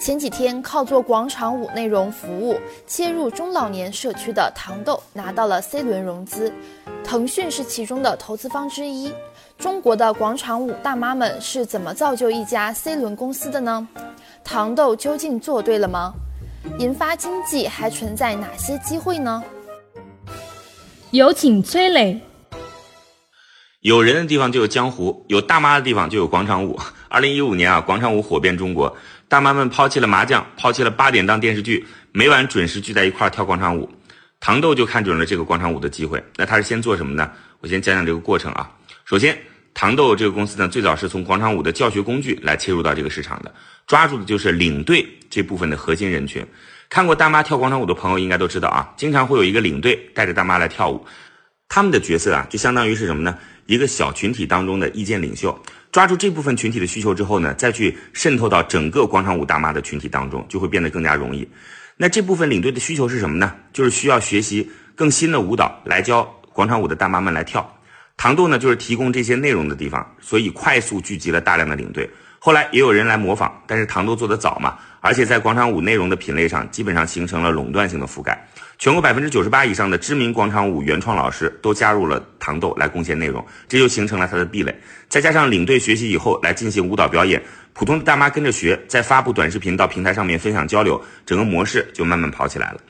前几天靠做广场舞内容服务切入中老年社区的糖豆拿到了 C 轮融资，腾讯是其中的投资方之一。中国的广场舞大妈们是怎么造就一家 C 轮公司的呢？糖豆究竟做对了吗？研发经济还存在哪些机会呢？有请崔磊。有人的地方就有江湖，有大妈的地方就有广场舞。二零一五年啊，广场舞火遍中国。大妈们抛弃了麻将，抛弃了八点档电视剧，每晚准时聚在一块儿跳广场舞。糖豆就看准了这个广场舞的机会。那他是先做什么呢？我先讲讲这个过程啊。首先，糖豆这个公司呢，最早是从广场舞的教学工具来切入到这个市场的，抓住的就是领队这部分的核心人群。看过大妈跳广场舞的朋友应该都知道啊，经常会有一个领队带着大妈来跳舞，他们的角色啊，就相当于是什么呢？一个小群体当中的意见领袖。抓住这部分群体的需求之后呢，再去渗透到整个广场舞大妈的群体当中，就会变得更加容易。那这部分领队的需求是什么呢？就是需要学习更新的舞蹈来教广场舞的大妈们来跳。糖豆呢，就是提供这些内容的地方，所以快速聚集了大量的领队。后来也有人来模仿，但是糖豆做的早嘛，而且在广场舞内容的品类上，基本上形成了垄断性的覆盖。全国百分之九十八以上的知名广场舞原创老师都加入了糖豆来贡献内容，这就形成了它的壁垒。再加上领队学习以后来进行舞蹈表演，普通的大妈跟着学，再发布短视频到平台上面分享交流，整个模式就慢慢跑起来了。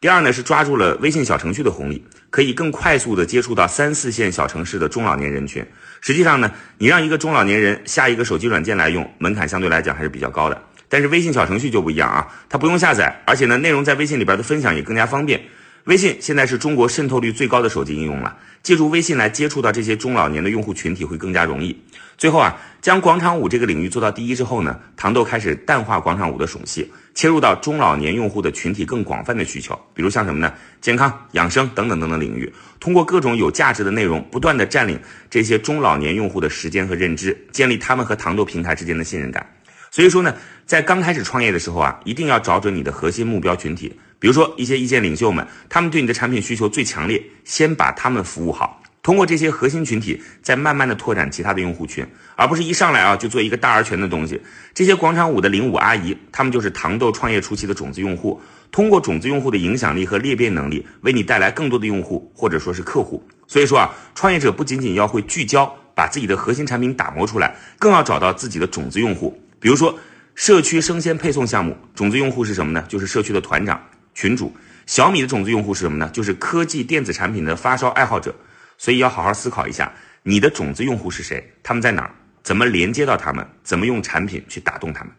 第二呢是抓住了微信小程序的红利，可以更快速的接触到三四线小城市的中老年人群。实际上呢，你让一个中老年人下一个手机软件来用，门槛相对来讲还是比较高的。但是微信小程序就不一样啊，它不用下载，而且呢，内容在微信里边的分享也更加方便。微信现在是中国渗透率最高的手机应用了，借助微信来接触到这些中老年的用户群体会更加容易。最后啊，将广场舞这个领域做到第一之后呢，糖豆开始淡化广场舞的宠系，切入到中老年用户的群体更广泛的需求，比如像什么呢？健康、养生等等等等领域，通过各种有价值的内容，不断的占领这些中老年用户的时间和认知，建立他们和糖豆平台之间的信任感。所以说呢，在刚开始创业的时候啊，一定要找准你的核心目标群体，比如说一些意见领袖们，他们对你的产品需求最强烈，先把他们服务好，通过这些核心群体，再慢慢的拓展其他的用户群，而不是一上来啊就做一个大而全的东西。这些广场舞的领舞阿姨，他们就是糖豆创业初期的种子用户，通过种子用户的影响力和裂变能力，为你带来更多的用户或者说是客户。所以说啊，创业者不仅仅要会聚焦，把自己的核心产品打磨出来，更要找到自己的种子用户。比如说，社区生鲜配送项目种子用户是什么呢？就是社区的团长、群主。小米的种子用户是什么呢？就是科技电子产品的发烧爱好者。所以要好好思考一下，你的种子用户是谁？他们在哪儿？怎么连接到他们？怎么用产品去打动他们？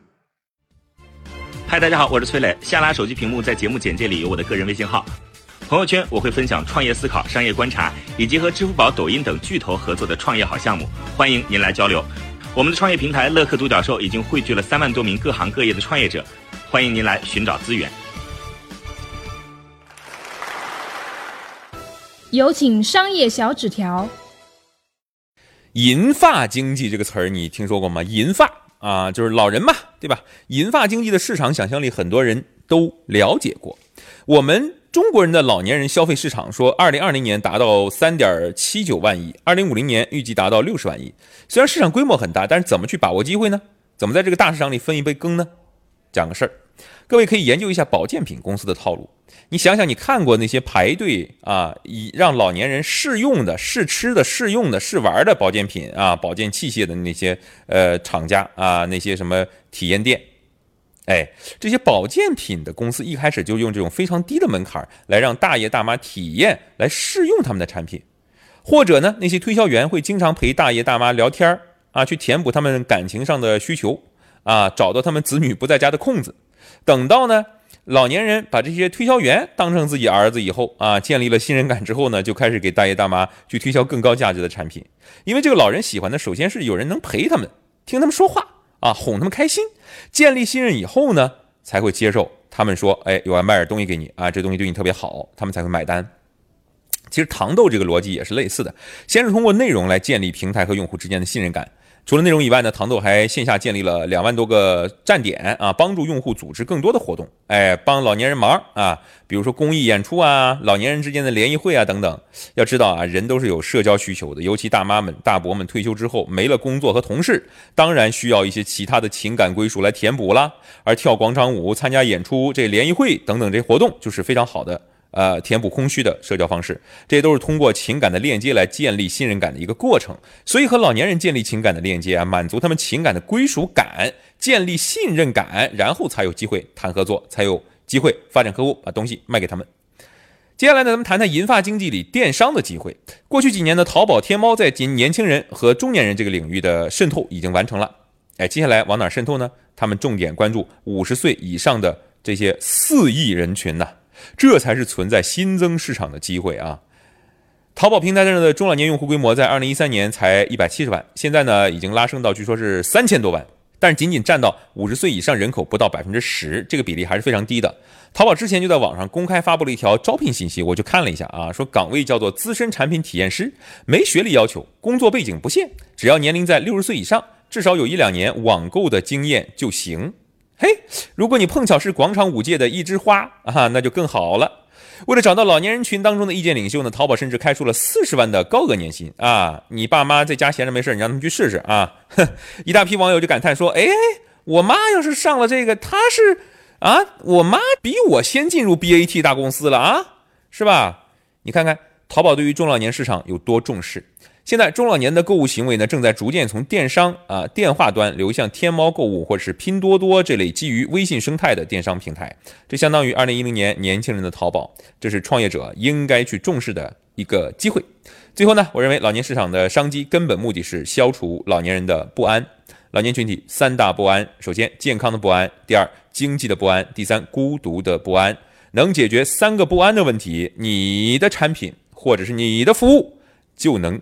嗨，大家好，我是崔磊。下拉手机屏幕，在节目简介里有我的个人微信号。朋友圈我会分享创业思考、商业观察，以及和支付宝、抖音等巨头合作的创业好项目，欢迎您来交流。我们的创业平台乐客独角兽已经汇聚了三万多名各行各业的创业者，欢迎您来寻找资源。有请商业小纸条。银发经济这个词儿你听说过吗？银发啊，就是老人嘛，对吧？银发经济的市场想象力很多人都了解过，我们。中国人的老年人消费市场说，二零二零年达到三点七九万亿，二零五零年预计达到六十万亿。虽然市场规模很大，但是怎么去把握机会呢？怎么在这个大市场里分一杯羹呢？讲个事儿，各位可以研究一下保健品公司的套路。你想想，你看过那些排队啊，以让老年人试用的、试吃的、试用的、试玩的保健品啊、保健器械的那些呃厂家啊，那些什么体验店？哎，这些保健品的公司一开始就用这种非常低的门槛来让大爷大妈体验、来试用他们的产品，或者呢，那些推销员会经常陪大爷大妈聊天啊，去填补他们感情上的需求啊，找到他们子女不在家的空子。等到呢，老年人把这些推销员当成自己儿子以后啊，建立了信任感之后呢，就开始给大爷大妈去推销更高价值的产品，因为这个老人喜欢的首先是有人能陪他们，听他们说话。啊，哄他们开心，建立信任以后呢，才会接受他们说，哎，我要卖点东西给你啊，这东西对你特别好，他们才会买单。其实糖豆这个逻辑也是类似的，先是通过内容来建立平台和用户之间的信任感。除了内容以外呢，糖豆还线下建立了两万多个站点啊，帮助用户组织更多的活动，哎，帮老年人忙啊，比如说公益演出啊，老年人之间的联谊会啊等等。要知道啊，人都是有社交需求的，尤其大妈们、大伯们退休之后没了工作和同事，当然需要一些其他的情感归属来填补啦。而跳广场舞、参加演出、这联谊会等等这活动，就是非常好的。呃，填补空虚的社交方式，这些都是通过情感的链接来建立信任感的一个过程。所以和老年人建立情感的链接啊，满足他们情感的归属感，建立信任感，然后才有机会谈合作，才有机会发展客户，把东西卖给他们。接下来呢，咱们谈谈银发经济里电商的机会。过去几年呢，淘宝、天猫在今年轻人和中年人这个领域的渗透已经完成了。哎，接下来往哪渗透呢？他们重点关注五十岁以上的这些四亿人群呢。这才是存在新增市场的机会啊！淘宝平台上的中老年用户规模在二零一三年才一百七十万，现在呢已经拉升到据说是三千多万，但是仅仅占到五十岁以上人口不到百分之十，这个比例还是非常低的。淘宝之前就在网上公开发布了一条招聘信息，我就看了一下啊，说岗位叫做资深产品体验师，没学历要求，工作背景不限，只要年龄在六十岁以上，至少有一两年网购的经验就行。嘿，如果你碰巧是广场舞界的一枝花啊，那就更好了。为了找到老年人群当中的意见领袖呢，淘宝甚至开出了四十万的高额年薪啊！你爸妈在家闲着没事，你让他们去试试啊！哼，一大批网友就感叹说：“哎，我妈要是上了这个，她是啊，我妈比我先进入 BAT 大公司了啊，是吧？你看看淘宝对于中老年市场有多重视。”现在中老年的购物行为呢，正在逐渐从电商啊电话端流向天猫购物或者是拼多多这类基于微信生态的电商平台。这相当于二零一零年年轻人的淘宝，这是创业者应该去重视的一个机会。最后呢，我认为老年市场的商机根本目的是消除老年人的不安。老年群体三大不安：首先健康的不安，第二经济的不安，第三孤独的不安。能解决三个不安的问题，你的产品或者是你的服务就能。